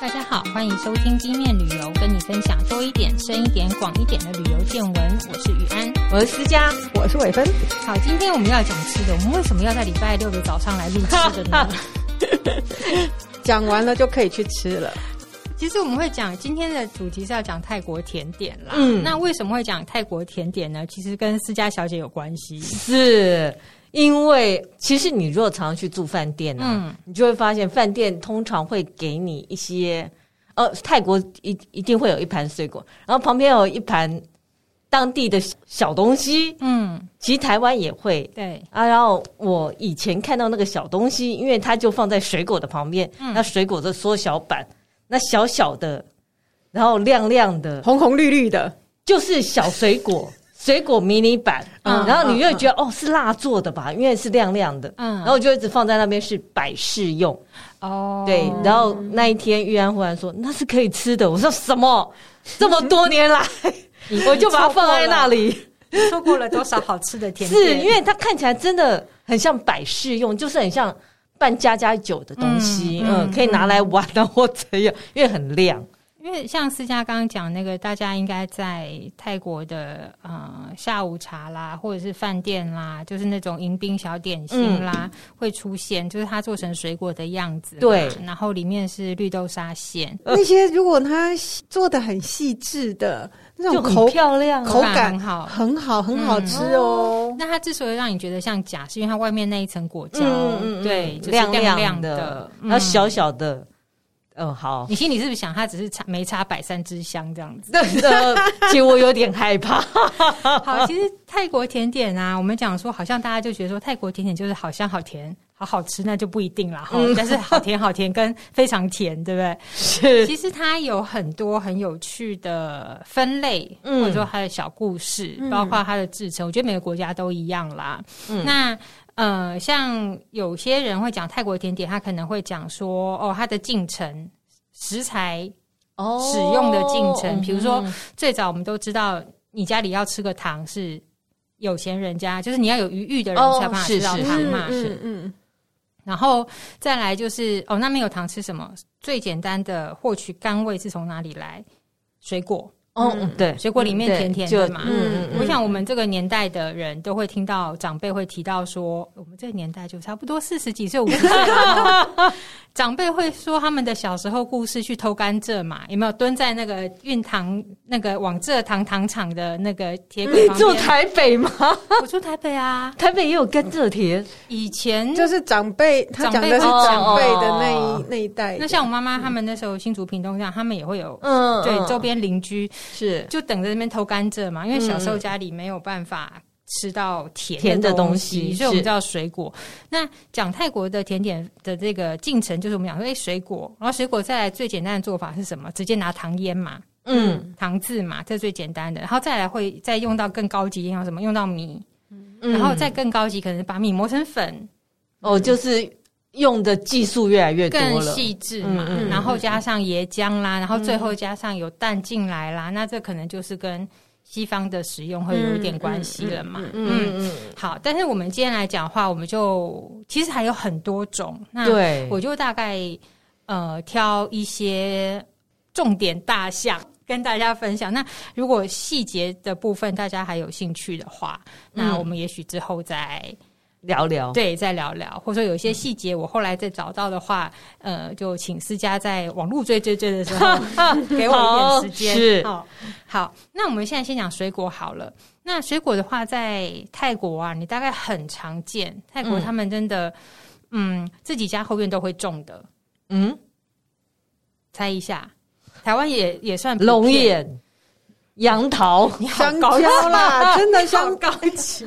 大家好，欢迎收听地面旅游，跟你分享多一点、深一点、广一点的旅游见闻。我是雨安，我是思佳，我是伟芬。好，今天我们要讲吃的，我们为什么要在礼拜六的早上来录吃的呢？讲完了就可以去吃了。其实我们会讲今天的主题是要讲泰国甜点啦。嗯，那为什么会讲泰国甜点呢？其实跟思佳小姐有关系，是因为其实你如果常常去住饭店啊，嗯，你就会发现饭店通常会给你一些，呃，泰国一一定会有一盘水果，然后旁边有一盘当地的小东西。嗯，其实台湾也会，对啊。然后我以前看到那个小东西，因为它就放在水果的旁边，嗯，那水果的缩小版。那小小的，然后亮亮的，红红绿绿的，就是小水果，水果迷你版。嗯，然后你就会觉得、嗯、哦，是蜡做的吧？因为是亮亮的。嗯，然后我就一直放在那边是摆饰用。哦，对。然后那一天玉安忽然说那是可以吃的，我说什么？这么多年来，我就把它放在那里，错过了多少好吃的甜 点？是因为它看起来真的很像摆饰用，就是很像。办家家酒的东西，嗯，嗯，可以拿来玩啊，或怎样，因为很亮。因为像思佳刚刚讲那个，大家应该在泰国的呃下午茶啦，或者是饭店啦，就是那种迎宾小点心啦，嗯、会出现，就是它做成水果的样子，对，然后里面是绿豆沙馅。那些如果它做的很细致的。那种口漂亮，口感很好，很好，很好吃哦。那它之所以让你觉得像假，是因为它外面那一层果胶，对，亮亮的，然后小小的。嗯，好。你心里是不是想，他只是插没插百三之香这样子？真的，其实我有点害怕。好，其实泰国甜点啊，我们讲说，好像大家就觉得说，泰国甜点就是好香、好甜。好好吃那就不一定了哈，但是好甜好甜跟非常甜，对不对？是。其实它有很多很有趣的分类，嗯、或者说它的小故事，嗯、包括它的制成。我觉得每个国家都一样啦。嗯、那呃，像有些人会讲泰国甜点，他可能会讲说哦，它的进程、食材哦，使用的进程，比、哦、如说、嗯、最早我们都知道，你家里要吃个糖是有钱人家，就是你要有余裕的人才办法吃到糖嘛，是嗯。嗯然后再来就是哦，那没有糖吃什么？最简单的获取甘味是从哪里来？水果。哦，对，水果里面甜甜的嘛。嗯，我想我们这个年代的人都会听到长辈会提到说，我们这个年代就差不多四十几岁、五十岁了。长辈会说他们的小时候故事，去偷甘蔗嘛？有没有蹲在那个运糖那个往蔗糖糖厂的那个铁轨旁边？你住台北吗？我住台北啊，台北也有甘蔗田。以前就是长辈，他讲的是长辈的那一那一代。那像我妈妈他们那时候新竹屏东这样，他们也会有嗯，对，周边邻居。是，就等着那边偷甘蔗嘛，因为小时候家里没有办法吃到甜甜的东西，所以我们叫水果。那讲泰国的甜点的这个进程，就是我们讲说，哎，水果，然后水果再来最简单的做法是什么？直接拿糖腌嘛，嗯，糖渍嘛，这是最简单的。然后再来会再用到更高级，用到什么？用到米，然后再更高级，可能把米磨成粉。哦，就是。用的技术越来越多了，更细致嘛，嗯嗯、然后加上椰浆啦，嗯、然后最后加上有蛋进来啦，嗯、那这可能就是跟西方的使用会有一点关系了嘛。嗯嗯，嗯，嗯，好，但是我们今天来讲的话，我们就其实还有很多种，那我就大概呃挑一些重点大项跟大家分享。那如果细节的部分大家还有兴趣的话，那我们也许之后再。聊聊，对，再聊聊，或者说有些细节我后来再找到的话，嗯、呃，就请思佳在网络追追追的时候 给我一点时间。是，好，好，那我们现在先讲水果好了。那水果的话，在泰国啊，你大概很常见。泰国他们真的，嗯，嗯，自己家后院都会种的。嗯，猜一下，台湾也也算龙眼。杨桃、香蕉啦，真的香高级。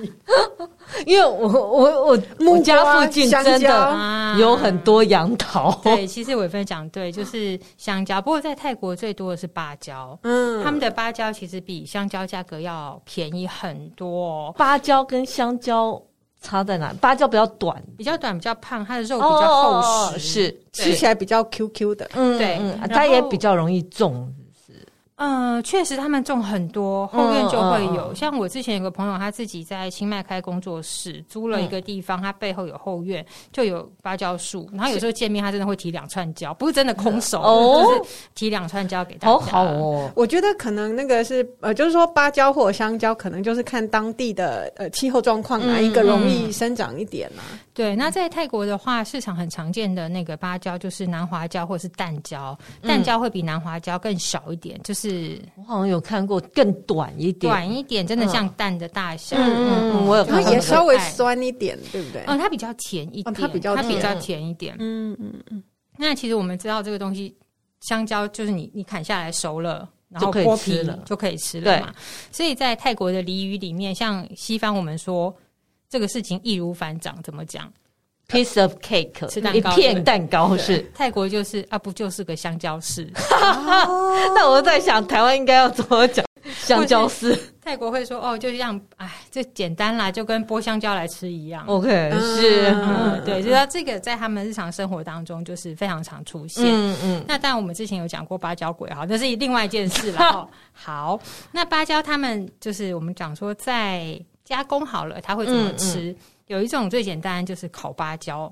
因为我我我我家附近真的有很多杨桃。对，其实伟芬讲对，就是香蕉。不过在泰国最多的是芭蕉，嗯，他们的芭蕉其实比香蕉价格要便宜很多。芭蕉跟香蕉差在哪？芭蕉比较短，比较短，比较胖，它的肉比较厚实，是吃起来比较 Q Q 的。嗯，对，它也比较容易种。嗯，确实，他们种很多，后院就会有。像我之前有个朋友，他自己在清迈开工作室，租了一个地方，他背后有后院，就有芭蕉树。然后有时候见面，他真的会提两串蕉，不是真的空手，就是提两串蕉给大家。好好哦，我觉得可能那个是呃，就是说芭蕉或者香蕉，可能就是看当地的呃气候状况，哪一个容易生长一点嘛。对，那在泰国的话，市场很常见的那个芭蕉就是南华蕉或者是淡蕉，淡蕉会比南华蕉更小一点，就是。是我好像有看过更短一点，短一点，真的像蛋的大小。嗯嗯嗯，我有看过，也稍微酸一点，对不对？嗯，它比较甜一点，它比较它比较甜一点。嗯嗯嗯。那其实我们知道这个东西，香蕉就是你你砍下来熟了，然后剥皮了就可以吃了嘛。所以在泰国的俚语里面，像西方我们说这个事情易如反掌，怎么讲？Piece of cake，吃蛋糕，一片蛋糕是泰国就是啊，不就是个香蕉丝？那我在想，台湾应该要怎么讲香蕉丝？泰国会说哦，就这样，哎，这简单啦，就跟剥香蕉来吃一样。OK，是，嗯，对，就说这个在他们日常生活当中就是非常常出现。嗯嗯。那当然，我们之前有讲过芭蕉鬼哈，那是另外一件事了。好，那芭蕉他们就是我们讲说在加工好了，他会怎么吃？有一种最简单，就是烤芭蕉。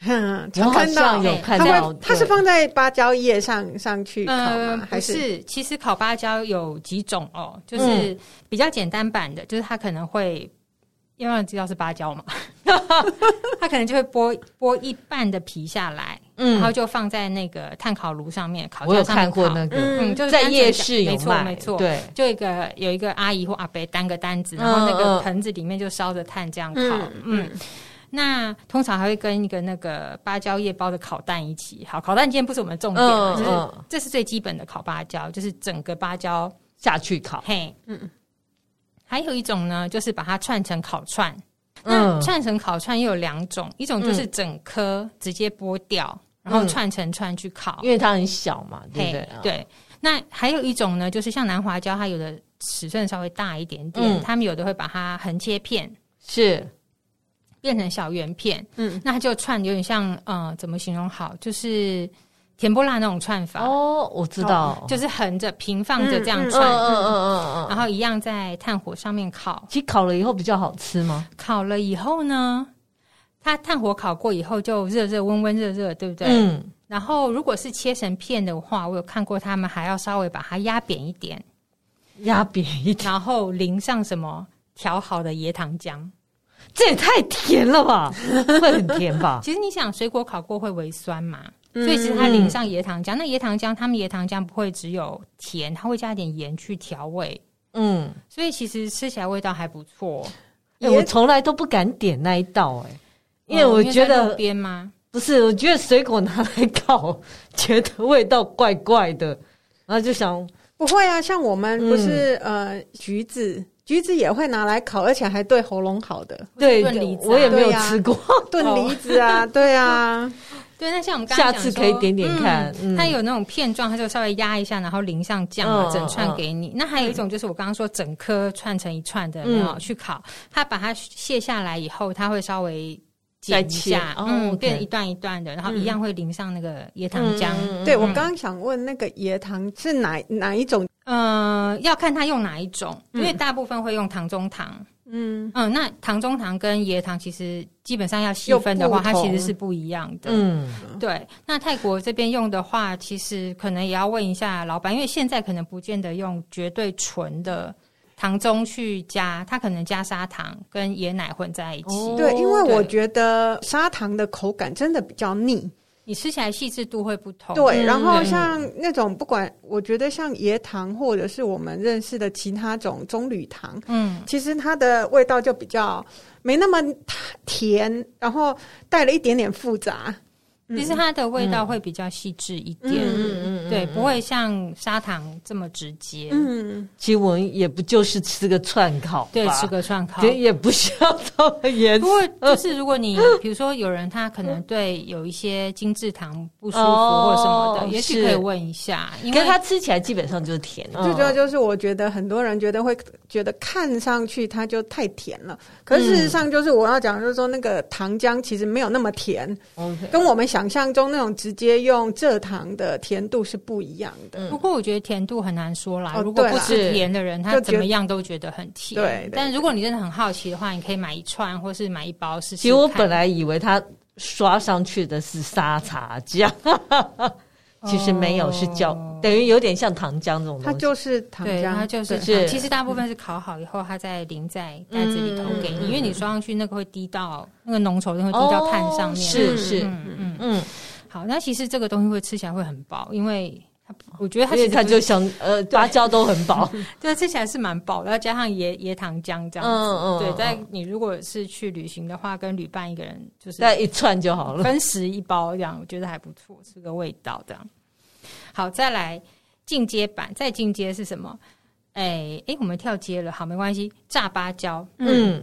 嗯，常看到有看到，它是放在芭蕉叶上上去烤吗？还是？其实烤芭蕉有几种哦，就是比较简单版的，就是它可能会，因为知道是芭蕉嘛，它可能就会剥剥一半的皮下来，嗯，然后就放在那个炭烤炉上面烤。我有看过那个，嗯，就是在夜市没错没错，对，就一个有一个阿姨或阿伯担个单子，然后那个盆子里面就烧着炭这样烤，嗯。那通常还会跟一个那个芭蕉叶包的烤蛋一起。好，烤蛋今天不是我们重点，嗯、就是这是最基本的烤芭蕉，就是整个芭蕉下去烤。嘿，嗯。还有一种呢，就是把它串成烤串。嗯。那串成烤串又有两种，一种就是整颗直接剥掉，嗯、然后串成串去烤，因为它很小嘛，对不对？对。那还有一种呢，就是像南华椒，它有的尺寸稍微大一点点，他、嗯、们有的会把它横切片，是。变成小圆片，嗯，那它就串有点像，呃，怎么形容好？就是甜不辣那种串法哦，我知道，就是横着平放着这样串，嗯嗯嗯嗯，然后一样在炭火上面烤。其实烤了以后比较好吃吗？烤了以后呢，它炭火烤过以后就热热温温热热，对不对？嗯。然后如果是切成片的话，我有看过他们还要稍微把它压扁一点，压扁一点，然后淋上什么调好的椰糖浆。这也太甜了吧，会很甜吧？其实你想，水果烤过会微酸嘛，嗯、所以其实它淋上椰糖浆，那椰糖浆他们椰糖浆不会只有甜，它会加一点盐去调味。嗯，所以其实吃起来味道还不错。欸、我从来都不敢点那一道、欸，哎，因为我觉得边吗？不是，我觉得水果拿来烤，觉得味道怪怪的，然后就想不会啊，像我们不是、嗯、呃橘子。橘子也会拿来烤，而且还对喉咙好的。对，炖梨子我也没有吃过炖梨子啊，对啊，对。那像我们刚刚下次可以点点看，它有那种片状，它就稍微压一下，然后淋上酱，整串给你。那还有一种就是我刚刚说整颗串成一串的，没有去烤，它把它卸下来以后，它会稍微剪一下，嗯，变一段一段的，然后一样会淋上那个椰糖浆。对，我刚刚想问，那个椰糖是哪哪一种？嗯，要看他用哪一种，因为大部分会用糖中糖。嗯嗯，那糖中糖跟椰糖其实基本上要细分的话，它其实是不一样的。嗯，对。那泰国这边用的话，其实可能也要问一下老板，因为现在可能不见得用绝对纯的糖中去加，它可能加砂糖跟椰奶混在一起。哦、对，因为我觉得砂糖的口感真的比较腻。你吃起来细致度会不同。对，然后像那种不管，我觉得像椰糖或者是我们认识的其他种棕榈糖，嗯，其实它的味道就比较没那么甜，然后带了一点点复杂。其实它的味道会比较细致一点，嗯嗯，对，不会像砂糖这么直接。嗯，其实我们也不就是吃个串烤，对，吃个串烤，也不需要这么严。不过就是如果你 比如说有人他可能对有一些精制糖不舒服或什么的，也许可以问一下，因为它吃起来基本上就是甜。最主要就是我觉得很多人觉得会觉得看上去它就太甜了，可是事实上就是我要讲就是说那个糖浆其实没有那么甜，跟我们。想象中那种直接用蔗糖的甜度是是不一样的。不过我觉得甜度很难说啦，如果不吃甜的人，他怎么样都觉得很甜。对，但如果你真的很好奇的话，你可以买一串或是买一包试试。其实我本来以为它刷上去的是沙茶酱。其实没有，是叫、哦、等于有点像糖浆这种东西。它就是糖浆，它就是。是其实大部分是烤好以后，它再淋在袋子里头给你，嗯、因为你刷上去那个会滴到那个浓稠，就会滴到碳上面。是、哦、是，嗯嗯嗯。好，那其实这个东西会吃起来会很饱，因为它我觉得它其实它就像呃芭蕉都很饱，对，吃起来是蛮饱的，要加上椰椰糖浆这样子。嗯嗯。对，在你如果是去旅行的话，跟旅伴一个人就是带一串就好了，分食一包这样，我觉得还不错，是个味道这样。好，再来进阶版，再进阶是什么？哎、欸、哎、欸，我们跳阶了，好，没关系。炸芭蕉，嗯，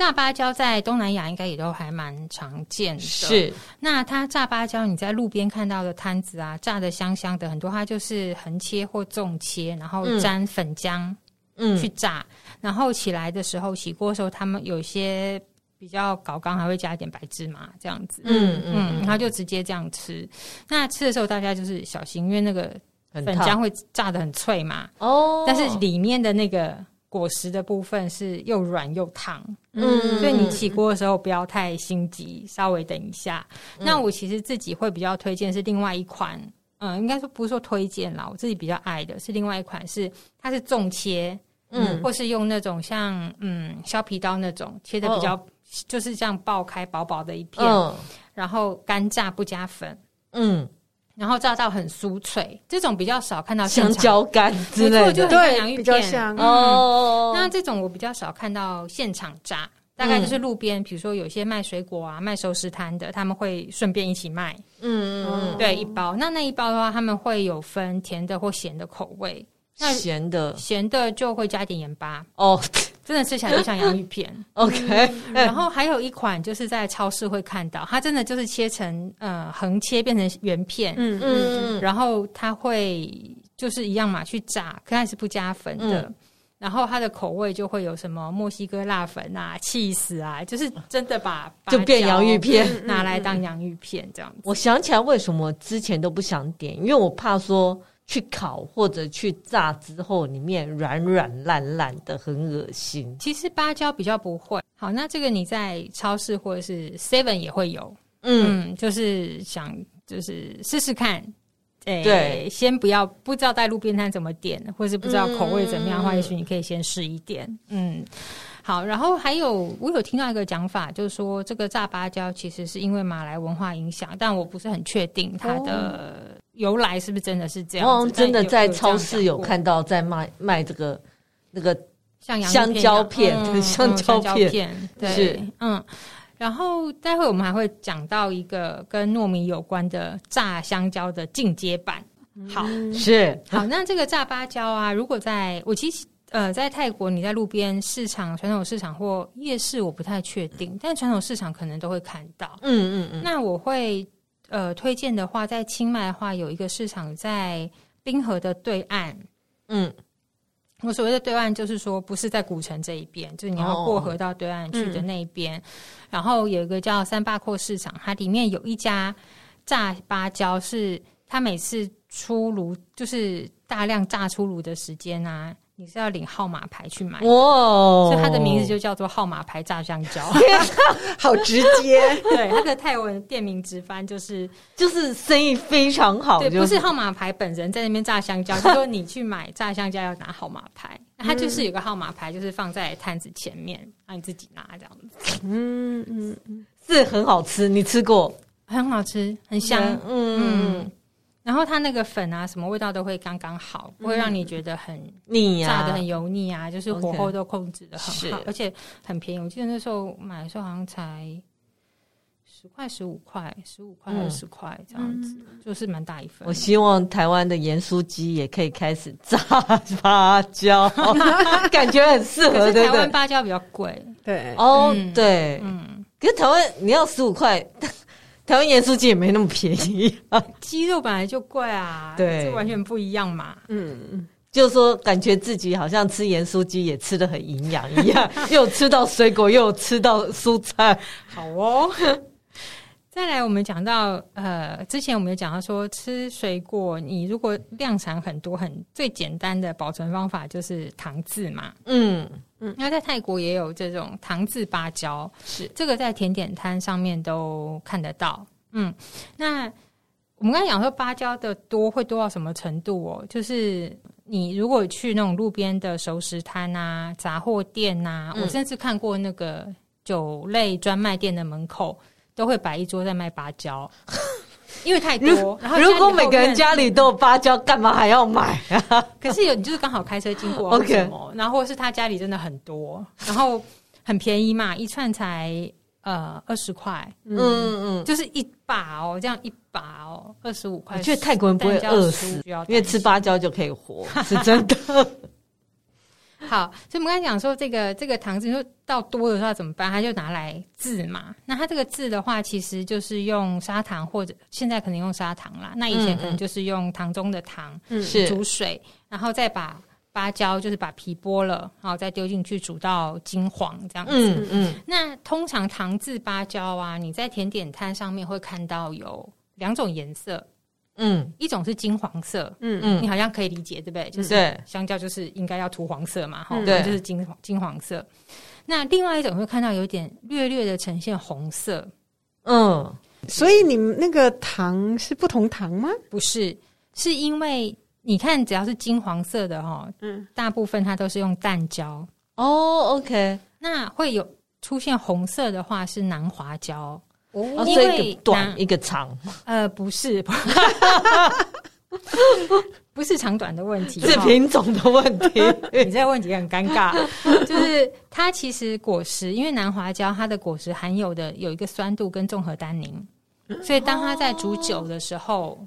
炸芭蕉在东南亚应该也都还蛮常见的。是，那它炸芭蕉，你在路边看到的摊子啊，炸的香香的，很多它就是横切或纵切，然后沾粉浆，嗯，去炸，然后起来的时候，起锅的时候，他们有些。比较搞刚，还会加一点白芝麻这样子，嗯嗯，然后就直接这样吃。那吃的时候大家就是小心，因为那个粉浆会炸的很脆嘛。哦，但是里面的那个果实的部分是又软又烫，嗯，所以你起锅的时候不要太心急，稍微等一下。嗯、那我其实自己会比较推荐是另外一款，嗯，应该说不是说推荐啦，我自己比较爱的是另外一款是，它是纵切，嗯，或是用那种像嗯削皮刀那种切的比较。就是这样爆开薄薄的一片，嗯、然后干炸不加粉，嗯，然后炸到很酥脆，这种比较少看到香蕉干之类的，就很像洋芋片，比较像哦。那这种我比较少看到现场炸，大概就是路边，比如说有些卖水果啊、卖熟食摊的，他们会顺便一起卖，嗯嗯，对，一包。那那一包的话，他们会有分甜的或咸的口味。那咸的，咸的就会加一点盐巴。哦，真的吃起来就像洋芋片。OK，嗯，然后还有一款就是在超市会看到，它真的就是切成呃横切变成圆片，嗯嗯，然后它会就是一样嘛去炸，可它是不加粉的，嗯，然后它的口味就会有什么墨西哥辣粉啊、气死啊，就是真的把就变洋芋片拿来当洋芋片这样子。我想起来为什么之前都不想点，因为我怕说。去烤或者去炸之后，里面软软烂烂的，很恶心。其实芭蕉比较不会。好，那这个你在超市或者是 Seven 也会有。嗯，嗯，就是想就是试试看。欸、对，先不要不知道在路边摊怎么点，或是不知道口味怎么样的话，嗯、也许你可以先试一点。嗯，好。然后还有我有听到一个讲法，就是说这个炸芭蕉其实是因为马来文化影响，但我不是很确定它的。哦由来是不是真的是这样？哦，真的在超市有看到在卖卖这个那个像 香蕉片，香蕉片，对，嗯。然后待会我们还会讲到一个跟糯米有关的炸香蕉的进阶版。好，是好。那这个炸芭蕉啊，如果在我其实呃在泰国，你在路边市场、传统市场或夜市，我不太确定，但传统市场可能都会看到。嗯嗯嗯。那我会。呃，推荐的话，在清迈的话，有一个市场在冰河的对岸。嗯，我所谓的对岸，就是说不是在古城这一边，就是你要过河到对岸去的那一边。哦嗯、然后有一个叫三巴廓市场，它里面有一家炸芭蕉，是它每次出炉就是大量炸出炉的时间啊。你是要领号码牌去买，哦！所以它的名字就叫做号码牌炸香蕉，好直接。对，它的泰文店名直翻就是就是生意非常好。对，不是号码牌本人在那边炸香蕉，就是说你去买炸香蕉要拿号码牌，它就是有个号码牌，就是放在摊子前面，让你自己拿这样子。嗯嗯嗯，是很好吃，你吃过？很好吃，很香。嗯嗯。然后它那个粉啊，什么味道都会刚刚好，不会让你觉得很腻啊，炸得很油腻啊，就是火候都控制的很好，而且很便宜。我记得那时候买的时候好像才十块、十五块、十五块、二十块这样子，就是蛮大一份。我希望台湾的盐酥鸡也可以开始炸芭蕉，感觉很适合。台湾芭蕉比较贵，对。哦，对，嗯，可是台湾你要十五块。台湾盐酥鸡也没那么便宜啊，鸡肉本来就贵啊，对，这完全不一样嘛。嗯，就是说感觉自己好像吃盐酥鸡也吃的很营养一样，又吃到水果，又吃到蔬菜，好哦。再来，我们讲到呃，之前我们有讲到说，吃水果，你如果量产很多，很最简单的保存方法就是糖渍嘛。嗯嗯，那在泰国也有这种糖渍芭蕉，是这个在甜点摊上面都看得到。嗯，那我们刚才讲说芭蕉的多会多到什么程度哦？就是你如果去那种路边的熟食摊啊、杂货店啊，嗯、我甚至看过那个酒类专卖店的门口。都会摆一桌在卖芭蕉，因为太多。然后如果每个人家里都有芭蕉，干嘛还要买啊？可是有你就是刚好开车经过，OK。然后或是他家里真的很多，然后很便宜嘛，一串才呃二十块。嗯嗯，就是一把哦，这样一把哦，二十五块。我觉得泰国人不会饿死，因为吃芭蕉就可以活，是真的。好，所以我们刚才讲说，这个这个糖渍，说到多的时候怎么办？他就拿来渍嘛。那它这个渍的话，其实就是用砂糖，或者现在可能用砂糖啦。那以前可能就是用糖中的糖，嗯，煮水，然后再把芭蕉，就是把皮剥了，然后再丢进去煮到金黄这样子。嗯嗯。那通常糖渍芭蕉啊，你在甜点摊上面会看到有两种颜色。嗯，一种是金黄色，嗯。嗯，你好像可以理解，对不对？就是香蕉就是应该要涂黄色嘛，哈，对，就是金黄金黄色。那另外一种会看到有点略略的呈现红色，嗯，所以你们那个糖是不同糖吗？不是，是因为你看只要是金黄色的哈，嗯，大部分它都是用蛋胶哦，OK，那会有出现红色的话是南华胶。哦，因为短一个长，呃，不是，不是长短的问题，是品种的问题。你这个问题很尴尬，就是它其实果实，因为南华胶它的果实含有的有一个酸度跟综合单宁，所以当它在煮酒的时候，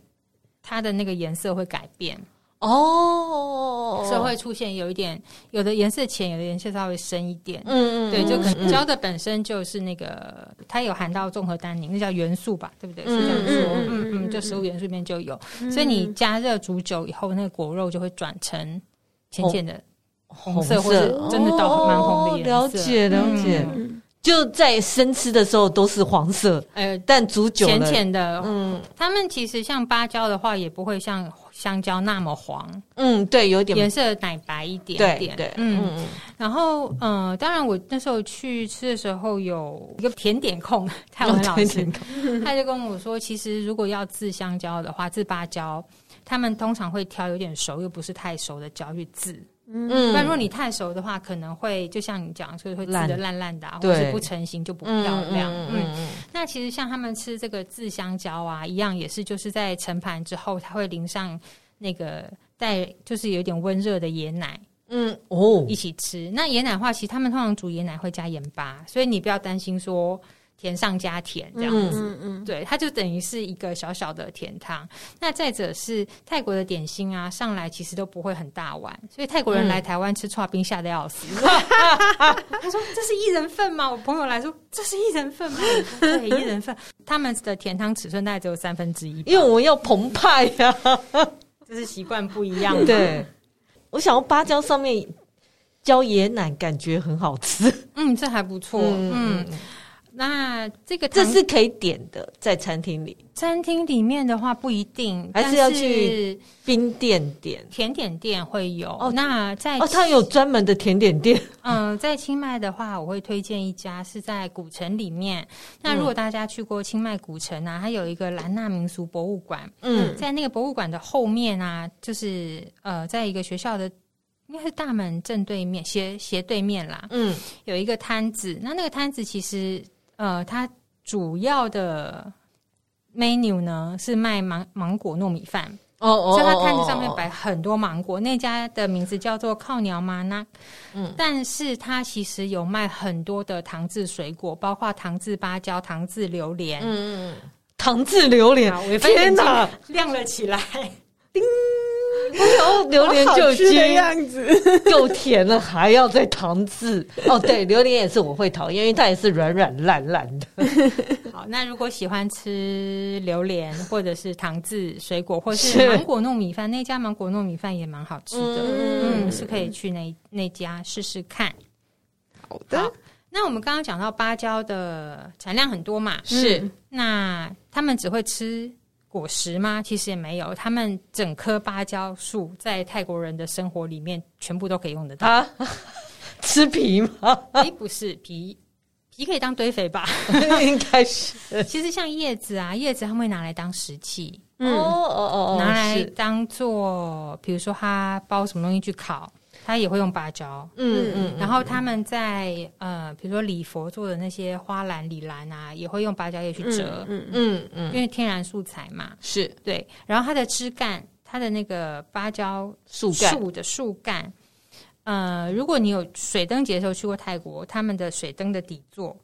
它的那个颜色会改变。哦，所以会出现有一点，有的颜色浅，有的颜色稍微深一点。嗯嗯，对，就可能胶的本身就是那个，它有含到综合单宁，那叫元素吧，对不对？是这样说。嗯嗯，就食物元素里面就有，所以你加热煮久以后，那个果肉就会转成浅浅的红色，或者真的到蛮红的颜色。了解了解，就在生吃的时候都是黄色，呃，但煮久了浅浅的。嗯，他们其实像芭蕉的话，也不会像。香蕉那么黄，嗯，对，有点颜色奶白一点点，对，对嗯嗯。然后，嗯、呃，当然，我那时候去吃的时候，有一个甜点控，泰文老师，他就跟我说，其实如果要制香蕉的话，制芭蕉，他们通常会挑有点熟又不是太熟的蕉去渍。嗯，那如果你太熟的话，可能会就像你讲，所以会吃的烂烂的，或者是不成型就不漂亮。嗯，嗯，嗯，那其实像他们吃这个渍香蕉啊，一样也是就是在盛盘之后，它会淋上那个带就是有点温热的椰奶。嗯，哦，一起吃。那椰奶的话，其实他们通常煮椰奶会加盐巴，所以你不要担心说。甜上加甜这样子，嗯嗯，对，它就等于是一个小小的甜汤。那再者是泰国的点心啊，上来其实都不会很大碗，所以泰国人来台湾吃串冰吓得要死。他说：“这是一人份吗？”我朋友来说：“这是一人份吗？”对，一人份。他们的甜汤尺寸大概只有三分之一，因为我们要澎湃呀，就是习惯不一样。对，我想要芭蕉上面浇椰奶，感觉很好吃。嗯，这还不错。嗯。那这个这是可以点的，在餐厅里。餐厅里面的话不一定，还是要去冰店点。甜点店会有哦。那在哦，它有专门的甜点店。嗯，在清迈的话，我会推荐一家是在古城里面。那如果大家去过清迈古城啊，它有一个兰纳民俗博物馆。嗯，在那个博物馆的后面啊，就是呃，在一个学校的应该是大门正对面，斜斜对面啦。嗯，有一个摊子。那那个摊子其实。呃，它主要的 menu 呢是卖芒芒果糯米饭哦哦，所以它摊子上面摆很多芒果。那家的名字叫做靠鸟妈那，嗯，但是它其实有卖很多的糖渍水果，包括糖渍芭蕉、糖渍榴莲，嗯嗯，糖渍榴莲，天哪，亮了起来，叮。然后榴莲就已经样子够甜了，还要再糖渍 哦。对，榴莲也是我会讨厌，因为它也是软软烂烂的。好，那如果喜欢吃榴莲或者是糖渍水果，或是芒果糯米饭，那家芒果糯米饭也蛮好吃的，嗯，是可以去那那家试试看。好的。那我们刚刚讲到芭蕉的产量很多嘛，是。那他们只会吃果实吗？其实也没有，他们整棵芭蕉树在泰国人的生活里面全部都可以用得到。啊、吃皮吗？哎，不是皮，皮可以当堆肥吧？应该是。其实像叶子啊，叶子他们会拿来当食器，嗯、哦哦哦，拿来当做，比如说他包什么东西去烤。他也会用芭蕉，嗯嗯，然后他们在呃，比如说礼佛做的那些花篮、礼篮啊，也会用芭蕉叶去折，嗯嗯。嗯，因为天然素材嘛，是。对。然后它的枝干，它的那个芭蕉树干树的树干，呃，如果你有水灯节的时候去过泰国，他们的水灯的底座，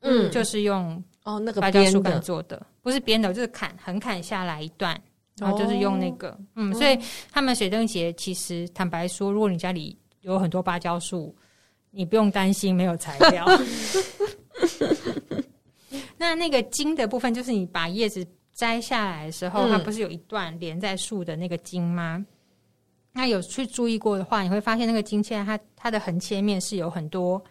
嗯，就是用哦那个芭蕉树干做的，不是编的，就是砍横砍下来一段。然后就是用那个，哦、嗯，所以他们水灯节其实坦白说，如果你家里有很多芭蕉树，你不用担心没有材料。那那个茎的部分，就是你把叶子摘下来的时候，嗯、它不是有一段连在树的那个茎吗？那有去注意过的话，你会发现那个茎现在它它的横切面是有很多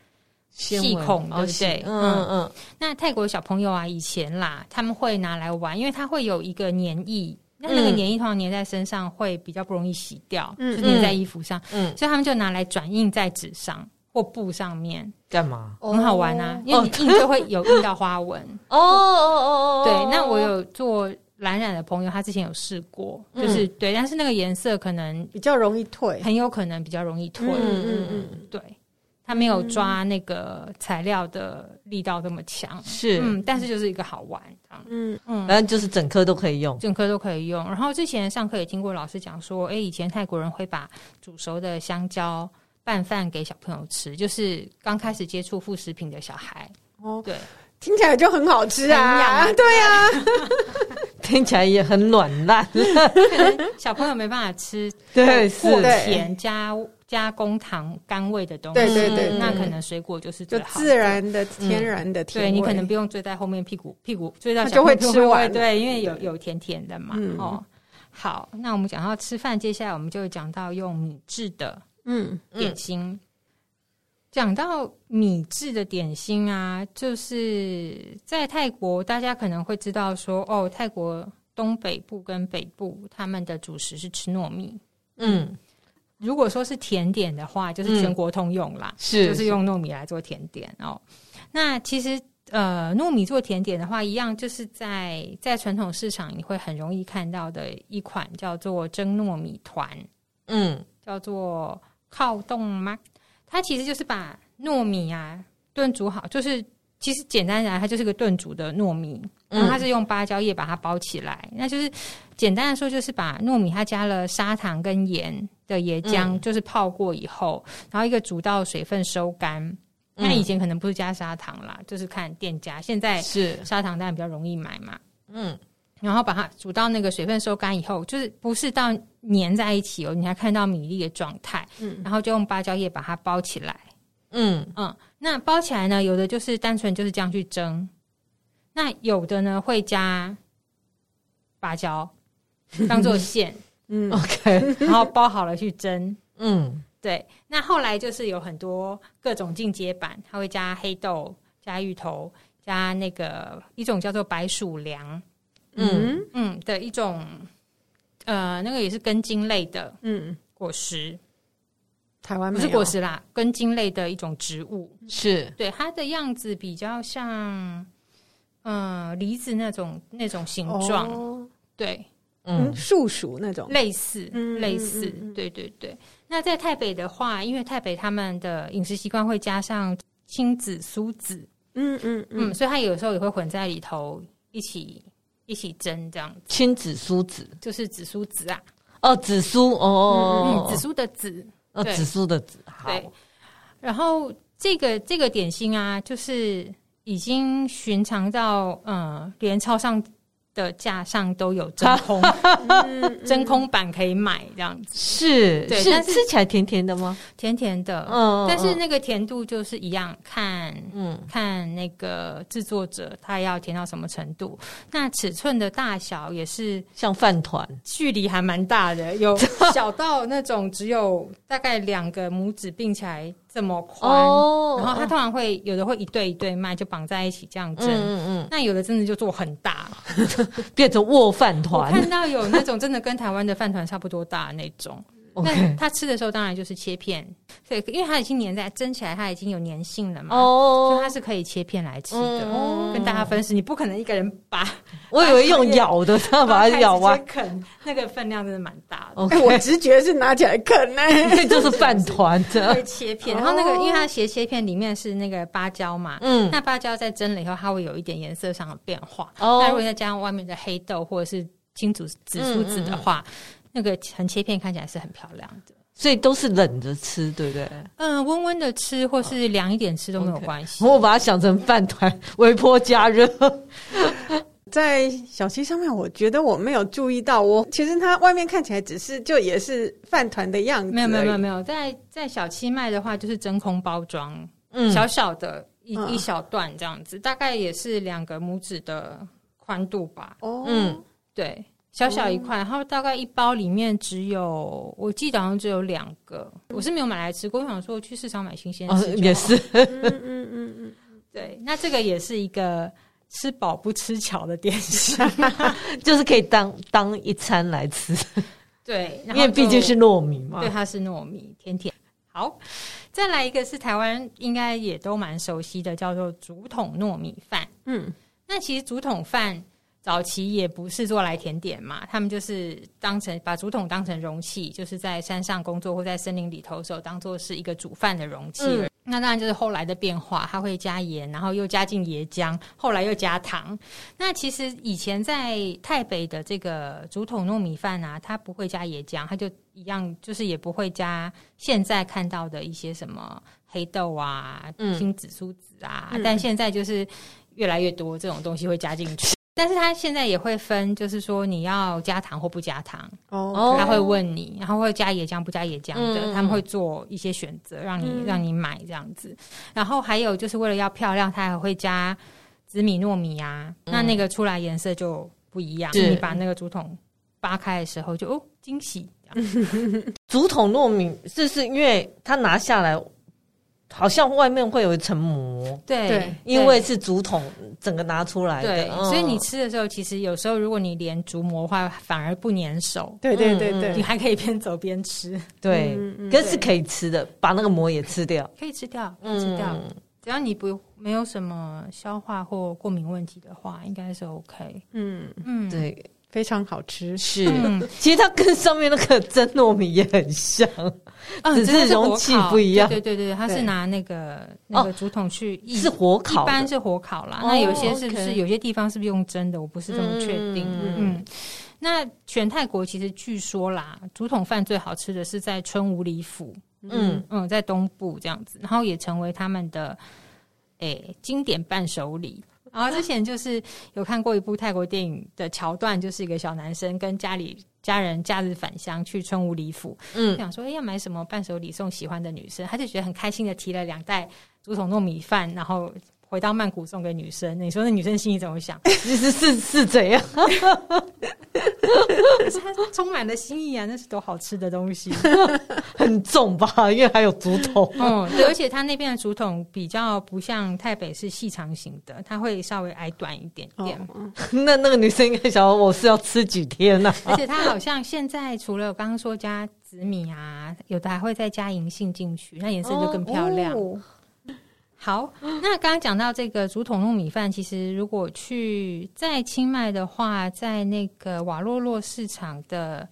细孔，对不对？嗯嗯。嗯，那泰国小朋友啊，以前啦，他们会拿来玩，因为它会有一个粘液。那那个粘液通常粘在身上会比较不容易洗掉，嗯，就粘在衣服上，嗯，所以他们就拿来转印在纸上或布上面，干嘛？很好玩啊，因为你印就会有印到花纹。哦哦哦哦，对。那我有做蓝染的朋友，他之前有试过，就是对，但是那个颜色可能比较容易退，很有可能比较容易退。嗯嗯嗯，对。他没有抓那个材料的力道这么强，是，嗯，但是就是一个好玩，嗯。嗯，反正就是整颗都可以用，整颗都可以用。然后之前上课也听过老师讲说，哎，以前泰国人会把煮熟的香蕉拌饭给小朋友吃，就是刚开始接触副食品的小孩。哦，对，听起来就很好吃啊，对啊，听起来也很软烂，可能小朋友没办法吃，对，是。甜加。加工糖甘味的东西，对对对，那可能水果就是最好，就自然的、天然的甜味。对，你可能不用追在后面屁股，屁股追到就会吃完。对，因为有有甜甜的嘛。哦，好，那我们讲到吃饭，接下来我们就会讲到用米制的嗯点心。讲到米制的点心啊，就是在泰国，大家可能会知道说，哦，泰国东北部跟北部他们的主食是吃糯米，嗯。如果说是甜点的话，就是全国通用啦，嗯、是就是用糯米来做甜点哦。那其实呃，糯米做甜点的话，一样就是在在传统市场你会很容易看到的一款叫做蒸糯米团，嗯，叫做靠冻吗？它其实就是把糯米啊炖煮好，就是其实简单来，它就是个炖煮的糯米，然后它是用芭蕉叶把它包起来，嗯、那就是简单的说，就是把糯米它加了砂糖跟盐。的椰浆就是泡过以后，嗯、然后一个煮到水分收干。那、嗯、以前可能不是加砂糖啦，就是看店家。现在是砂糖当然比较容易买嘛。嗯，然后把它煮到那个水分收干以后，就是不是到粘在一起哦，你还看到米粒的状态。嗯，然后就用芭蕉叶把它包起来。嗯嗯，那包起来呢，有的就是单纯就是这样去蒸，那有的呢会加芭蕉当做 馅。嗯，OK，然后包好了去蒸。嗯，对。那后来就是有很多各种进阶版，它会加黑豆、加芋头、加那个一种叫做白薯粮。嗯嗯的一种，呃，那个也是根茎类的，嗯，果实。台湾不是果实啦，根茎类的一种植物。是。对它的样子比较像，嗯、呃，梨子那种那种形状。哦、对。嗯，树薯那种。类似，类似，对对对。那在台北的话，因为台北他们的饮食习惯会加上青紫苏子，嗯嗯嗯，所以它有时候也会混在里头一起一起蒸这样子。青紫苏子。就是紫苏子啊，哦，紫苏哦，紫苏的紫，哦，紫苏的指，对。然后这个这个点心啊，就是已经寻常到嗯，连超商。的架上都有真空，真空板可以买这样子。是，对，但是吃起来甜甜的吗？甜甜的，嗯，但是那个甜度就是一样，看，嗯，看那个制作者他要甜到什么程度。那尺寸的大小也是像饭团，距离还蛮大的，有 小到那种只有大概两个拇指并起来这么宽，哦、然后它通常会有的会一对一对卖，就绑在一起这样蒸。嗯嗯，那有的真的就做很大，变成握饭团。我看到有那种真的跟台湾的饭团差不多大那种。那他吃的时候当然就是切片，对，因为它已经粘在蒸起来，它已经有粘性了嘛，哦，所以它是可以切片来吃的。哦，跟大家分食，你不可能一个人把，我以为用咬的，这样把它咬完啃，那个分量真的蛮大的。我直觉是拿起来啃呢，这就是饭团的，会切片。然后那个，因为它斜切片里面是那个芭蕉嘛，嗯，那芭蕉在蒸了以后，它会有一点颜色上的变化。哦，那如果再加上外面的黑豆或者是青竹紫苏籽的话。那个横切片看起来是很漂亮的，所以都是冷着吃，对不对？嗯，温温的吃或是凉一点吃都没有关系。我把它想成饭团，微波加热。在小七上面，我觉得我没有注意到，我其实它外面看起来只是就也是饭团的样子。没有没有没有没有，在在小七卖的话，就是真空包装，嗯，小小的一一小段这样子，大概也是两个拇指的宽度吧。哦，嗯，对。小小一块，然后大概一包里面只有，我记得好像只有两个。我是没有买来吃过，我想说去市场买新鲜哦也是。嗯嗯嗯嗯，对，那这个也是一个吃饱不吃巧的点心，就是可以当当一餐来吃。对，因为毕竟是糯米嘛。对，它是糯米，甜甜。好，再来一个是台湾应该也都蛮熟悉的，叫做竹筒糯米饭。嗯，那其实竹筒饭。早期也不是做来甜点嘛，他们就是当成把竹筒当成容器，就是在山上工作或在森林里头的时候，当做是一个煮饭的容器。嗯、那当然就是后来的变化，它会加盐，然后又加进椰浆，后来又加糖。那其实以前在台北的这个竹筒糯米饭啊，它不会加椰浆，它就一样，就是也不会加现在看到的一些什么黑豆啊、青紫苏子啊，嗯、但现在就是越来越多这种东西会加进去。但是他现在也会分，就是说你要加糖或不加糖哦，他会问你，然后会加椰浆不加椰浆的，嗯、他们会做一些选择，让你、嗯、让你买这样子。然后还有就是为了要漂亮，他还会加紫米糯米啊，嗯、那那个出来颜色就不一样。是你把那个竹筒扒开的时候就，就哦惊喜。竹筒糯米是是因为他拿下来。好像外面会有一层膜，对，因为是竹筒整个拿出来的，对，所以你吃的时候，其实有时候如果你连竹膜的话，反而不粘手，对对对对，你还可以边走边吃，对，可是可以吃的，把那个膜也吃掉，可以吃掉，可以吃掉，只要你不没有什么消化或过敏问题的话，应该是 OK，嗯嗯，对。非常好吃，是。其实它跟上面那个蒸糯米也很像，只是容器不一样。对对对，它是拿那个那个竹筒去，是火烤，一般是火烤啦。那有些是不是有些地方是不是用蒸的？我不是这么确定。嗯，那全泰国其实据说啦，竹筒饭最好吃的是在春武里府，嗯嗯，在东部这样子，然后也成为他们的诶经典伴手礼。然后之前就是有看过一部泰国电影的桥段，就是一个小男生跟家里家人假日返乡去村屋礼府，嗯，想说哎要买什么伴手礼送喜欢的女生，他就觉得很开心的提了两袋竹筒糯米饭，然后。回到曼谷送给女生，你说那女生心里怎么想？其实是是怎样？他充满了心意啊，那是多好吃的东西，很重吧？因为还有竹筒。嗯，对，而且他那边的竹筒比较不像台北是细长型的，它会稍微矮短一点点。哦、那那个女生应该想，我是要吃几天呢、啊？而且它好像现在除了我刚刚说加紫米啊，有的还会再加银杏进去，那颜色就更漂亮。哦好，那刚刚讲到这个竹筒糯米饭，其实如果去在清迈的话，在那个瓦洛洛市场的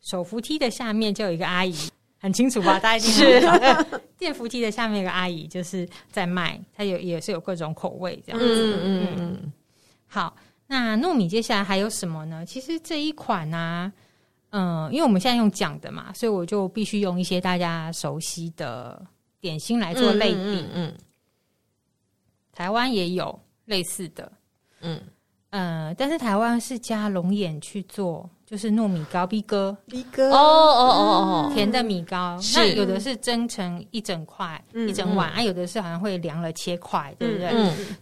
手扶梯的下面就有一个阿姨，很清楚吧？大家一定是电扶梯的下面有个阿姨，就是在卖，它有也是有各种口味这样子。嗯嗯嗯。好，那糯米接下来还有什么呢？其实这一款呢、啊，嗯，因为我们现在用讲的嘛，所以我就必须用一些大家熟悉的点心来做类比。嗯。嗯嗯台湾也有类似的，嗯。呃，但是台湾是加龙眼去做，就是糯米糕、逼哥、逼哥，哦哦哦哦，甜的米糕。那有的是蒸成一整块、一整碗，啊，有的是好像会凉了切块，对不对？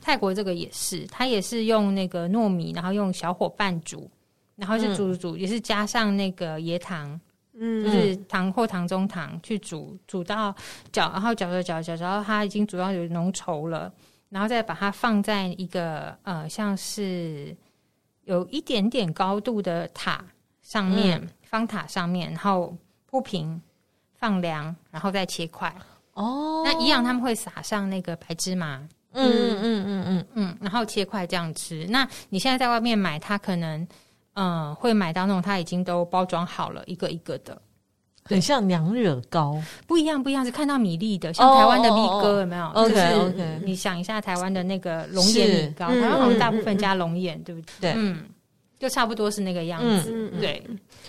泰国这个也是，它也是用那个糯米，然后用小火拌煮，然后是煮煮煮，也是加上那个椰糖，嗯，就是糖或糖中糖去煮，煮到搅，然后搅着搅着搅，然后它已经煮到有浓稠了，然后再把它放在一个呃，像是有一点点高度的塔上面，嗯、方塔上面，然后铺平，放凉，然后再切块。哦，那一样他们会撒上那个白芝麻。嗯嗯嗯嗯嗯嗯，然后切块这样吃。那你现在在外面买，它可能嗯会买到那种它已经都包装好了，一个一个的，很像娘惹糕，不一样不一样，是看到米粒的，像台湾的米糕有没有？OK OK，你想一下台湾的那个龙眼米糕，台湾好像大部分加龙眼，对不对？嗯，就差不多是那个样子。对，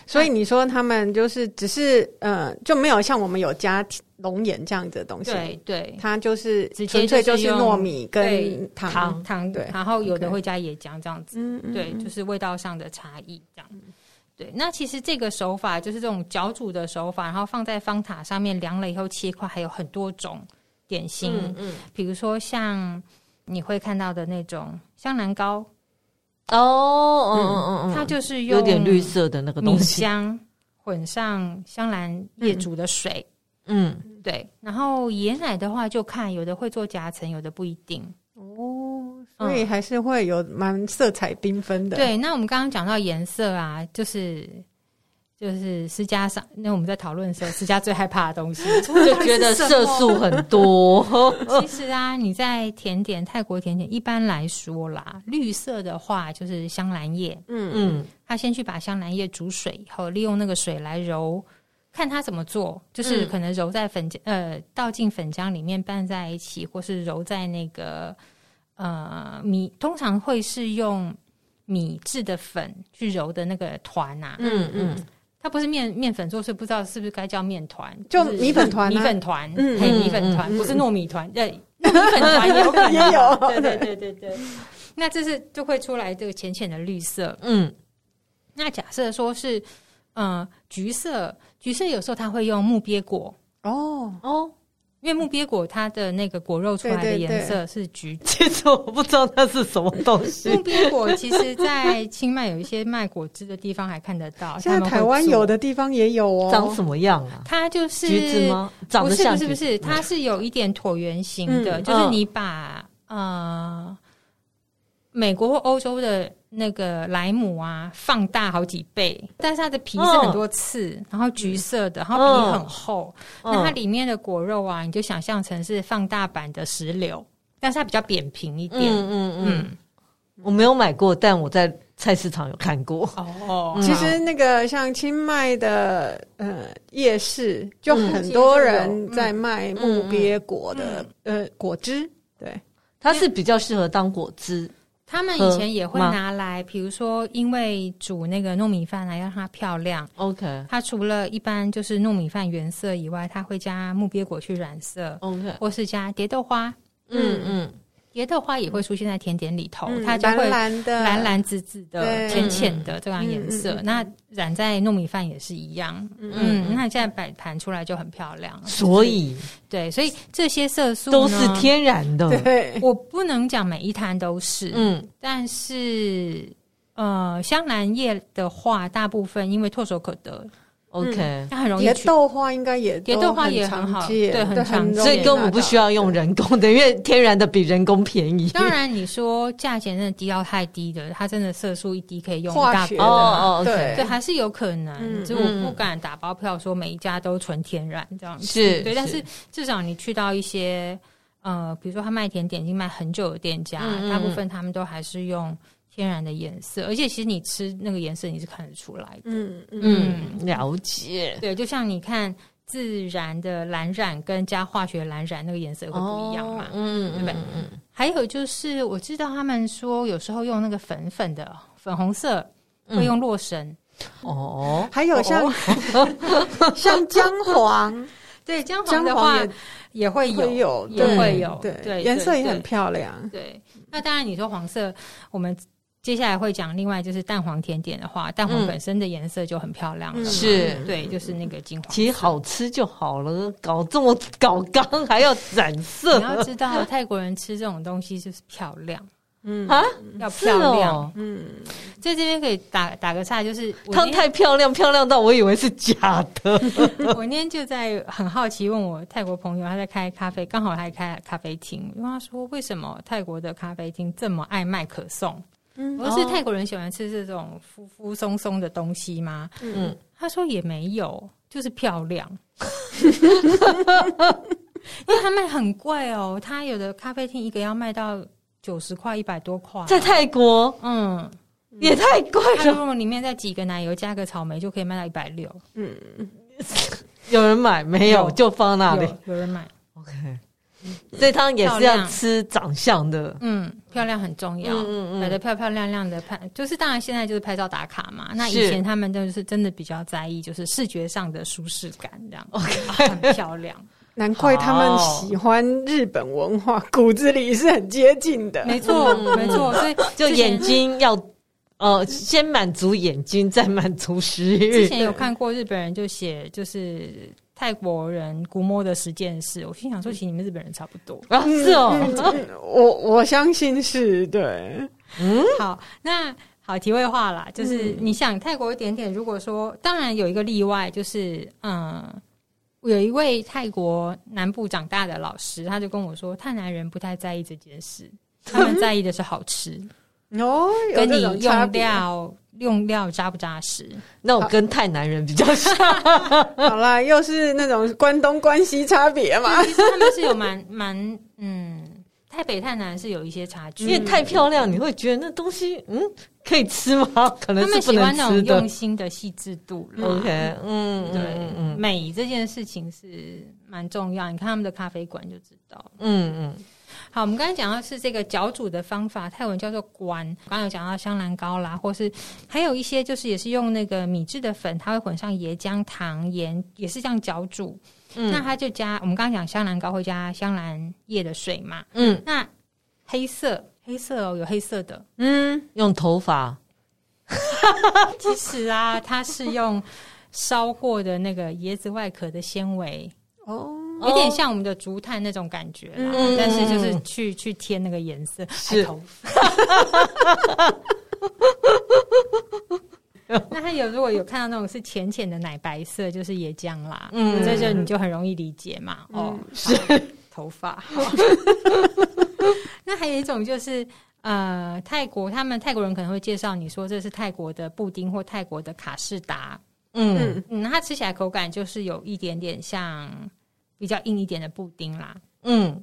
所以你说他们就是只是呃就没有像我们有加。龙眼这样子的东西，对对，它就是纯粹就是糯米跟糖。糖，对，然后有的会加椰浆这样子，嗯，对，就是味道上的差异这样。对，那其实这个手法就是这种搅煮的手法，然后放在方塔上面凉了以后切块，还有很多种点心，嗯，比如说像你会看到的那种香兰糕，哦，嗯嗯嗯，它就是用有点绿色的那个东西，米香混上香兰叶煮的水。嗯，对。然后椰奶的话，就看有的会做夹层，有的不一定哦，所以还是会有蛮色彩缤纷的。对，那我们刚刚讲到颜色啊，就是就是私家上，那我们在讨论的时候，私家最害怕的东西 就觉得色素很多。其实啊，你在甜点泰国甜点一般来说啦，绿色的话就是香兰叶。嗯嗯，他先去把香兰叶煮水以后，利用那个水来揉。看他怎么做，就是可能揉在粉浆，嗯、呃，倒进粉浆里面拌在一起，或是揉在那个呃米，通常会是用米制的粉去揉的那个团呐、啊。嗯嗯，它不是面面粉做，所以不知道是不是该叫面团，就米粉团、啊，米粉团，嗯，嘿，米粉团不是糯米团，对，米粉团也有可能，也有，对对对对对。那这是就会出来这个浅浅的绿色，嗯。那假设说是。嗯，橘色，橘色有时候它会用木鳖果哦哦，因为木鳖果它的那个果肉出来的颜色是橘。其实我不知道它是什么东西。木鳖果其实，在清迈有一些卖果汁的地方还看得到。现在台湾有的地方也有哦。长什么样啊？它就是橘子吗？长得像不是不是不是，它是有一点椭圆形的，嗯、就是你把呃美国或欧洲的。那个莱姆啊，放大好几倍，但是它的皮是很多刺，哦、然后橘色的，然后皮很厚。哦、那它里面的果肉啊，你就想象成是放大版的石榴，但是它比较扁平一点。嗯嗯嗯，嗯我没有买过，但我在菜市场有看过。哦，其实那个像清迈的呃夜市，就很多人在卖木鳖果的、嗯、呃果汁，对，它是比较适合当果汁。他们以前也会拿来，比如说，因为煮那个糯米饭来让它漂亮。OK，它除了一般就是糯米饭原色以外，它会加木鳖果去染色。OK，或是加蝶豆花。嗯嗯。蝶豆花也会出现在甜点里头，它就会蓝蓝紫紫的、浅浅的这样颜色。那染在糯米饭也是一样。嗯，那现在摆盘出来就很漂亮。所以，对，所以这些色素都是天然的。对，我不能讲每一摊都是。嗯，但是呃，香兰叶的话，大部分因为唾手可得。OK，它很容易。蝶豆花应该也蝶豆花也很好，对，很常见。所以根本不需要用人工的，因为天然的比人工便宜。当然，你说价钱真的低到太低的，它真的色素一滴可以用一大包哦哦？对，对，还是有可能。就我不敢打包票说每一家都纯天然这样子。是，对。但是至少你去到一些呃，比如说他卖甜点已经卖很久的店家，大部分他们都还是用。天然的颜色，而且其实你吃那个颜色你是看得出来的。嗯嗯，了解。对，就像你看自然的蓝染跟加化学蓝染那个颜色会不一样嘛？嗯，对不对？嗯。还有就是我知道他们说有时候用那个粉粉的粉红色会用洛神。哦。还有像 像姜黄，对姜黄的话也会有，也会有，对对，颜色也很漂亮。对，那当然你说黄色，我们。接下来会讲，另外就是蛋黄甜点的话，蛋黄本身的颜色就很漂亮了。是，对，就是那个金黄。其实好吃就好了，搞这么搞刚还要染色。你要知道，泰国人吃这种东西就是漂亮。嗯啊，要漂亮。嗯，在这边可以打打个岔，就是汤太漂亮，漂亮到我以为是假的。我那天就在很好奇问我泰国朋友，他在开咖啡，刚好还开咖啡厅。问他说，为什么泰国的咖啡厅这么爱卖可颂？嗯，而是泰国人喜欢吃这种浮浮松松的东西吗？嗯，他说也没有，就是漂亮。因为他卖很贵哦，他有的咖啡厅一个要卖到。九十块，一百多块，在泰国，嗯，也太贵了。如果里面再挤个奶油，加个草莓，就可以卖到一百六。嗯，有人买没有？就放那里。有人买。OK，这汤也是要吃长相的。嗯，漂亮很重要。嗯嗯，摆的漂漂亮亮的拍，就是当然现在就是拍照打卡嘛。那以前他们就是真的比较在意，就是视觉上的舒适感，这样。OK，很漂亮。难怪他们喜欢日本文化，骨子里是很接近的。没错，没错。所以 就眼睛要呃，先满足眼睛，再满足食欲。之前有看过日本人就写，就是泰国人估摸的十件事。我心想说，其实你们日本人差不多啊。是哦，我我相信是对。嗯，好，那好，题外话啦，就是你想泰国一点点，如果说当然有一个例外，就是嗯。有一位泰国南部长大的老师，他就跟我说，泰南人不太在意这件事，他们在意的是好吃 哦，跟你用料用料扎不扎实。那我跟泰南人比较像。好 啦，又是那种关东关西差别嘛。其实他们是有蛮蛮嗯。泰北泰南是有一些差距，因为太漂亮，你会觉得那东西嗯可以吃吗？可能是不能吃的。他们喜欢那种用心的细致度。OK，嗯，对，嗯，美这件事情是蛮重要。你看他们的咖啡馆就知道。嗯嗯。好，我们刚才讲到是这个搅煮的方法，泰文叫做“关”。刚刚有讲到香兰膏啦，或是还有一些就是也是用那个米制的粉，它会混上椰浆、糖、盐，也是这样搅煮。嗯，那它就加我们刚刚讲香兰膏会加香兰叶的水嘛？嗯，那黑色黑色哦，有黑色的，嗯，用头发。其实啊，它是用烧过的那个椰子外壳的纤维哦，有点像我们的竹炭那种感觉啦，嗯，但是就是去去添那个颜色，是头发。那他有如果有看到那种是浅浅的奶白色，就是椰浆啦。嗯，这就你就很容易理解嘛。嗯、哦，是头发。那还有一种就是呃，泰国他们泰国人可能会介绍你说这是泰国的布丁或泰国的卡士达。嗯嗯，它吃起来口感就是有一点点像比较硬一点的布丁啦。嗯。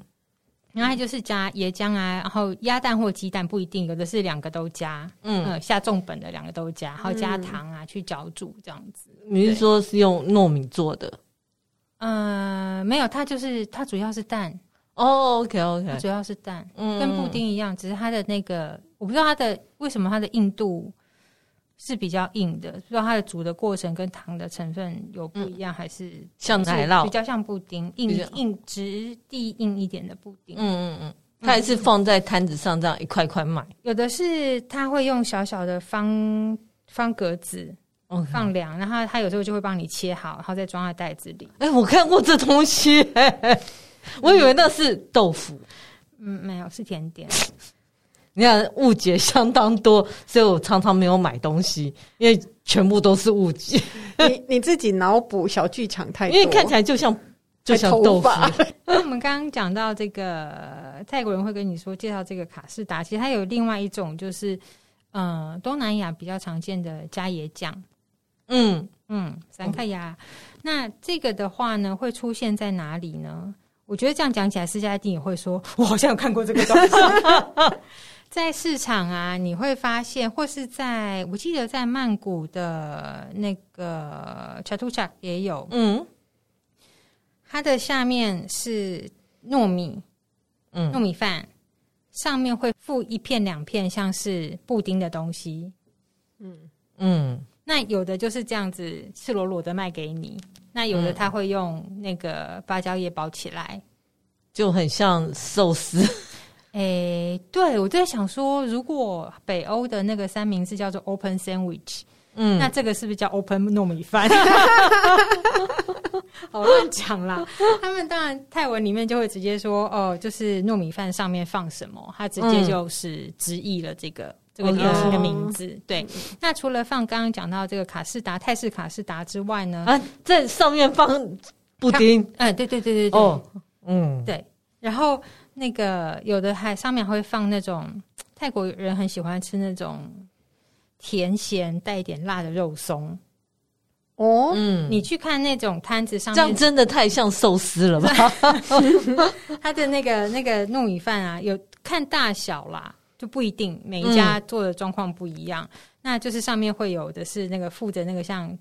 然后就是加椰浆啊，然后鸭蛋或鸡蛋不一定，有的是两个都加，嗯，呃、下重本的两个都加，然后加糖啊、嗯、去搅煮这样子。你是说是用糯米做的？嗯、呃，没有，它就是它主要是蛋。哦，OK OK，它主要是蛋，嗯，跟布丁一样，只是它的那个我不知道它的为什么它的硬度。是比较硬的，不知道它的煮的过程跟糖的成分有不一样，嗯、还是像奶酪，比较像布丁，硬硬质地硬一点的布丁。嗯嗯嗯，它还是放在摊子上这样一块块卖。有的是他会用小小的方方格子放凉.然后他有时候就会帮你切好，然后再装在袋子里。哎、欸，我看过这东西、欸，我以为那是豆腐。嗯，没有，是甜点。你看误解相当多，所以我常常没有买东西，因为全部都是误解。你你自己脑补小剧场太多，因为看起来就像就像豆腐。那我们刚刚讲到这个泰国人会跟你说介绍这个卡士达，其实它有另外一种，就是嗯、呃、东南亚比较常见的加椰酱。嗯嗯，三克亚。那这个的话呢，会出现在哪里呢？我觉得这样讲起来，私家一定也会说，我好像有看过这个东西。在市场啊，你会发现，或是在我记得在曼谷的那个 Chatuchak 也有，嗯，它的下面是糯米，嗯，糯米饭，上面会附一片两片像是布丁的东西，嗯。嗯，那有的就是这样子赤裸裸的卖给你，那有的他会用那个芭蕉叶包起来，就很像寿司。诶、欸，对，我在想说，如果北欧的那个三明治叫做 Open Sandwich，嗯，那这个是不是叫 Open 糯米饭？好乱讲啦。他们当然泰文里面就会直接说哦，就是糯米饭上面放什么，他直接就是直译了这个、嗯、这个点心的名字。哦、对，那除了放刚刚讲到这个卡士达泰式卡士达之外呢，啊，在上面放布丁，哎，对对对对对，哦，嗯，对，然后那个有的还上面会放那种泰国人很喜欢吃那种甜咸带一点辣的肉松。哦，嗯，你去看那种摊子上面，这样真的太像寿司了吧？他的那个那个糯米饭啊，有看大小啦，就不一定每一家做的状况不一样。嗯、那就是上面会有的是那个附着那个像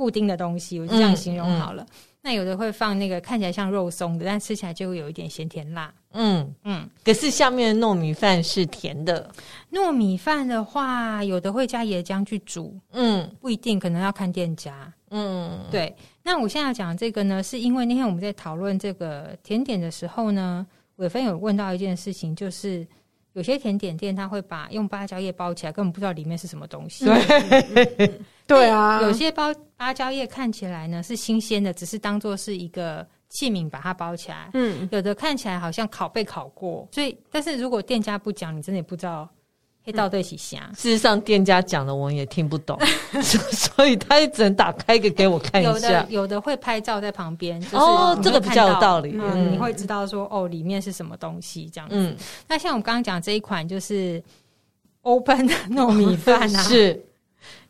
布丁的东西，我就这样形容好了。嗯嗯、那有的会放那个看起来像肉松的，但吃起来就会有一点咸甜辣。嗯嗯，可是下面的糯米饭是甜的。糯米饭的话，有的会加椰浆去煮，嗯，不一定，可能要看店家。嗯，对。那我现在讲这个呢，是因为那天我们在讨论这个甜点的时候呢，伟芬有问到一件事情，就是有些甜点店他会把用芭蕉叶包起来，根本不知道里面是什么东西。对，对啊，有些包芭蕉叶看起来呢是新鲜的，只是当做是一个。器皿把它包起来，嗯，有的看起来好像烤被烤过，所以，但是如果店家不讲，你真的也不知道黑道对起虾。事实上，店家讲的我们也听不懂，所以他也只能打开一个给我看一下。有的有的会拍照在旁边，就是、哦，这个比较有道理，嗯，嗯，你会知道说哦，里面是什么东西这样子。嗯，那像我刚刚讲这一款就是 open 的糯米饭啊，是。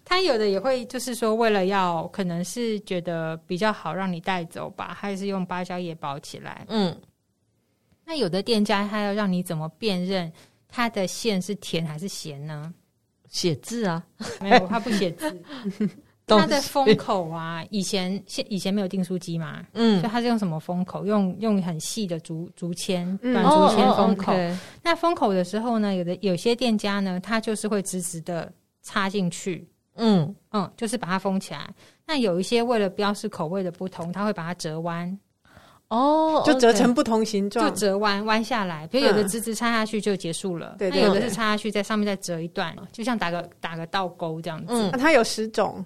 他有的也会，就是说，为了要可能是觉得比较好让你带走吧，还是用芭蕉叶包起来。嗯，那有的店家他要让你怎么辨认它的馅是甜还是咸呢？写字啊，没有，他不写字。它的封口啊，以前现以前没有订书机嘛，嗯，所以他是用什么封口？用用很细的竹竹签、短竹签封口。嗯哦哦 okay、那封口的时候呢，有的有些店家呢，它就是会直直的插进去。嗯嗯，就是把它封起来。那有一些为了标示口味的不同，它会把它折弯。哦，就折成不同形状，就折弯弯下来。比如有的直直插下去就结束了，对，那有的是插下去在上面再折一段，就像打个打个倒钩这样子。嗯，它有十种。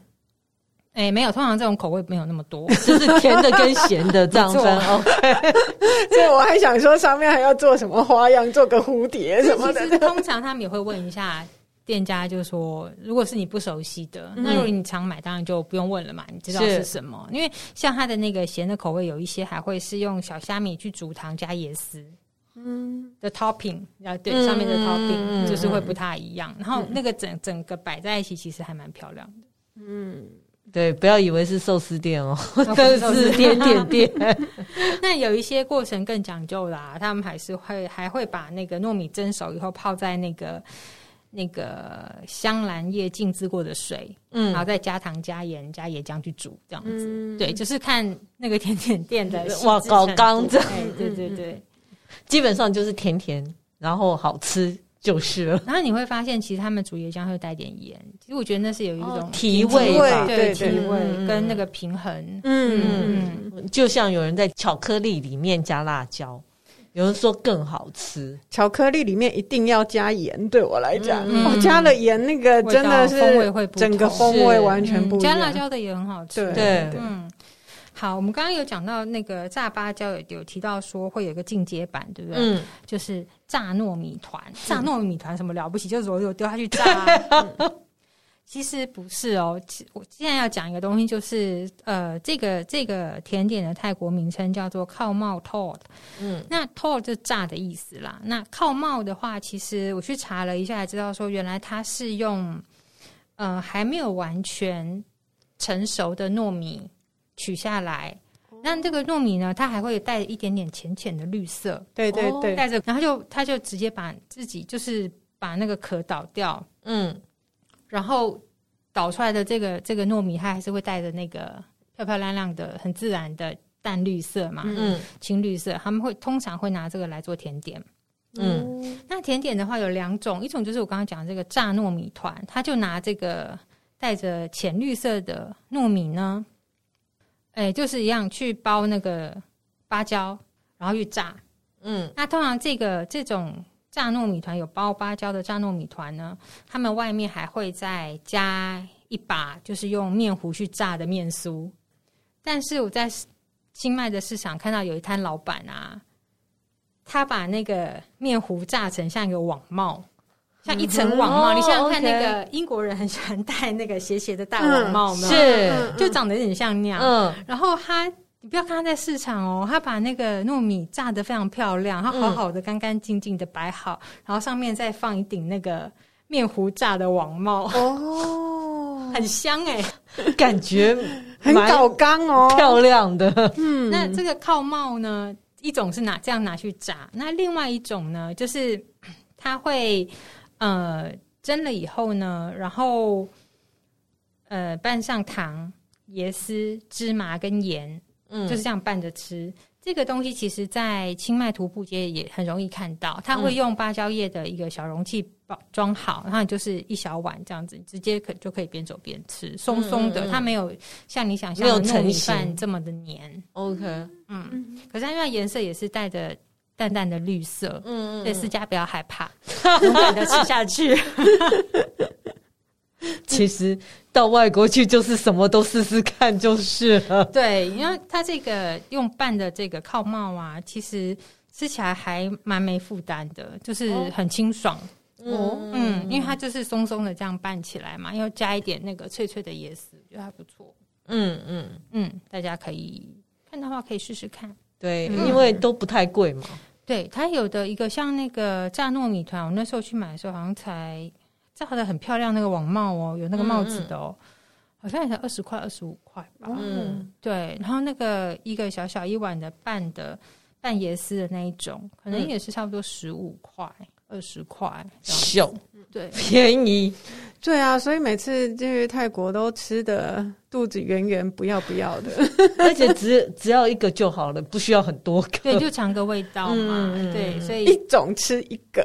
哎，没有，通常这种口味没有那么多，就是甜的跟咸的这样分。OK，所以我还想说上面还要做什么花样，做个蝴蝶什么的。通常他们也会问一下。店家就说：“如果是你不熟悉的，嗯、那如果你常买，当然就不用问了嘛，你知道是什么。因为像它的那个咸的口味，有一些还会是用小虾米去煮糖加椰丝，嗯的 topping，啊对，嗯、上面的 topping 就是会不太一样。嗯、然后那个整整个摆在一起，其实还蛮漂亮的。嗯，对，不要以为是寿司店哦，这是点点店。那有一些过程更讲究啦，他们还是会还会把那个糯米蒸熟以后泡在那个。”那个香兰叶浸渍过的水，嗯，然后再加糖、加盐、加椰浆去煮，这样子，嗯、对，就是看那个甜点店的哇，搞刚这样，对对对，基本上就是甜甜，然后好吃就是了。然后你会发现，其实他们煮椰浆会带点盐，其实我觉得那是有一种提味吧，对提味跟那个平衡，嗯。嗯，就像有人在巧克力里面加辣椒。有人说更好吃，巧克力里面一定要加盐。对我来讲，我、嗯哦、加了盐，那个真的是风味会整个风味完全不一样。加辣椒的也很好吃。对，对嗯，好，我们刚刚有讲到那个炸芭蕉，有有提到说会有一个进阶版，对不对？嗯，就是炸糯米团。炸糯米团什么了不起？就是我有丢下去炸。嗯 其实不是哦，我现在要讲一个东西，就是呃，这个这个甜点的泰国名称叫做靠帽 tort。嗯，那 tort 就炸的意思啦。那靠帽的话，其实我去查了一下，才知道说原来它是用呃还没有完全成熟的糯米取下来。那这个糯米呢，它还会带一点点浅浅的绿色。对对对，带着，然后就他就直接把自己就是把那个壳倒掉。嗯。然后捣出来的这个这个糯米，它还是会带着那个漂漂亮亮的、很自然的淡绿色嘛，嗯，青绿色。他们会通常会拿这个来做甜点。嗯，那甜点的话有两种，一种就是我刚刚讲的这个炸糯米团，他就拿这个带着浅绿色的糯米呢，哎，就是一样去包那个芭蕉，然后去炸。嗯，那通常这个这种。炸糯米团有包芭蕉的炸糯米团呢，他们外面还会再加一把，就是用面糊去炸的面酥。但是我在清迈的市场看到有一摊老板啊，他把那个面糊炸成像一个网帽，像一层网帽。嗯、你想想看，那个英国人很喜欢戴那个斜斜的大网帽吗？是，就长得有点像那样。嗯，然后他，你不要看他在市场哦，他把那个糯米炸得非常漂亮，他好好的、干干净净的摆好，然后上面再放一顶那个面糊炸的网帽。哦，很香哎、欸，感觉很搞刚哦，漂亮的。嗯，那这个靠帽呢？一种是拿这样拿去炸，那另外一种呢，就是它会呃蒸了以后呢，然后呃拌上糖、椰丝、芝麻跟盐，嗯，就是这样拌着吃。这个东西其实，在清迈徒步街也很容易看到。他会用芭蕉叶的一个小容器包装好，然后就是一小碗这样子，直接可就可以边走边吃，松松的。它没有像你想象的糯米饭这么的黏。OK，嗯，可是它因为颜色也是带着淡淡的绿色，嗯，所以思佳不要害怕，勇敢的吃下去。其实到外国去就是什么都试试看就是了。对，因为它这个用拌的这个靠帽啊，其实吃起来还蛮没负担的，就是很清爽。哦，嗯，因为它就是松松的这样拌起来嘛，又加一点那个脆脆的椰丝，觉得还不错。嗯嗯嗯，大家可以看的话可以试试看。对，嗯、因为都不太贵嘛。对，它有的一个像那个炸糯米团，我那时候去买的时候好像才。炸的很漂亮，那个网帽哦，有那个帽子的哦，嗯、好像也才二十块、二十五块吧。嗯，对。然后那个一个小小一碗的半的半椰丝的那一种，可能也是差不多十五块、二十块。小，对，便宜。对啊，所以每次去泰国都吃的肚子圆圆，不要不要的，而且只只要一个就好了，不需要很多个。对，就尝个味道嘛。嗯、对，所以一种吃一个。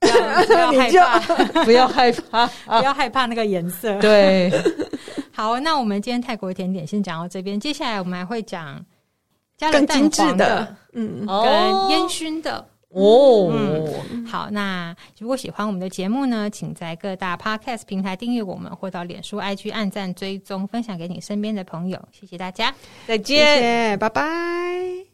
不要，害怕，不要害怕，不要害怕那个颜色。对，好，那我们今天泰国甜点先讲到这边，接下来我们还会讲加了蛋黄的，嗯，跟烟熏的。哦。嗯，好，那如果喜欢我们的节目呢，请在各大 Podcast 平台订阅我们，或到脸书 IG 按赞追踪，分享给你身边的朋友。谢谢大家，再见，拜拜。